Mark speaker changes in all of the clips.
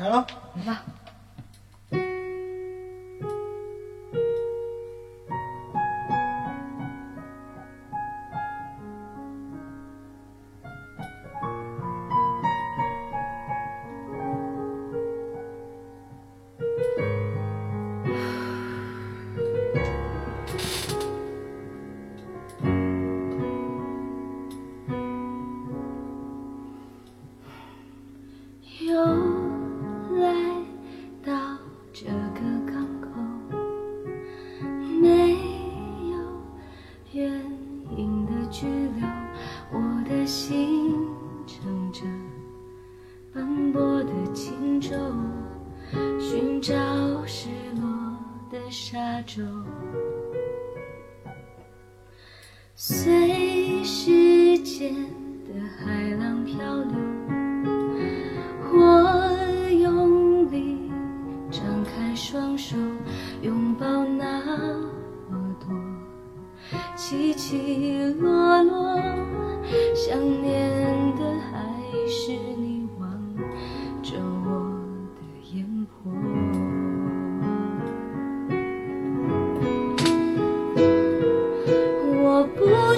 Speaker 1: 来了，
Speaker 2: 来吧。
Speaker 3: 沙洲，随时间的海浪漂流。我用力张开双手，拥抱那么多起起落落，想念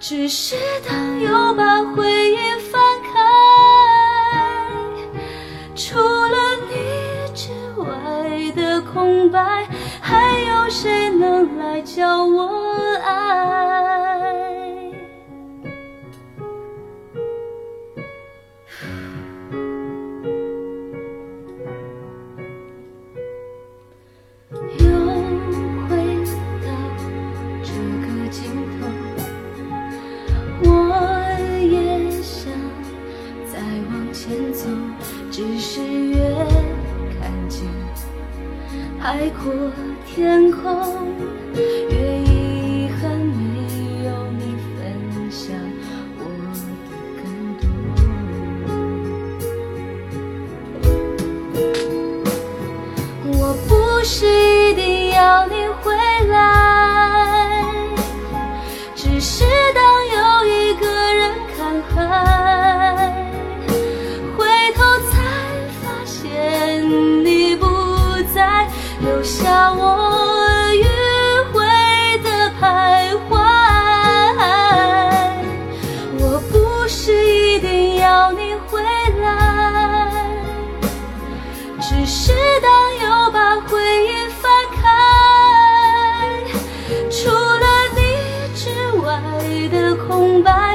Speaker 3: 只是当又把回忆翻开。除了你之外的空白，还有谁能来教我爱？海阔天空，越遗憾没有你分享我的更多。我不是留下我迂回的徘徊。我不是一定要你回来。只是当又把回忆翻开，除了你之外的空白，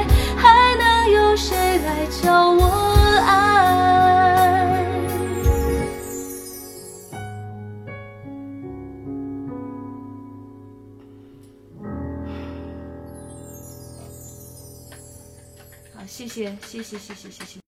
Speaker 2: 谢谢，谢谢，谢谢，谢谢。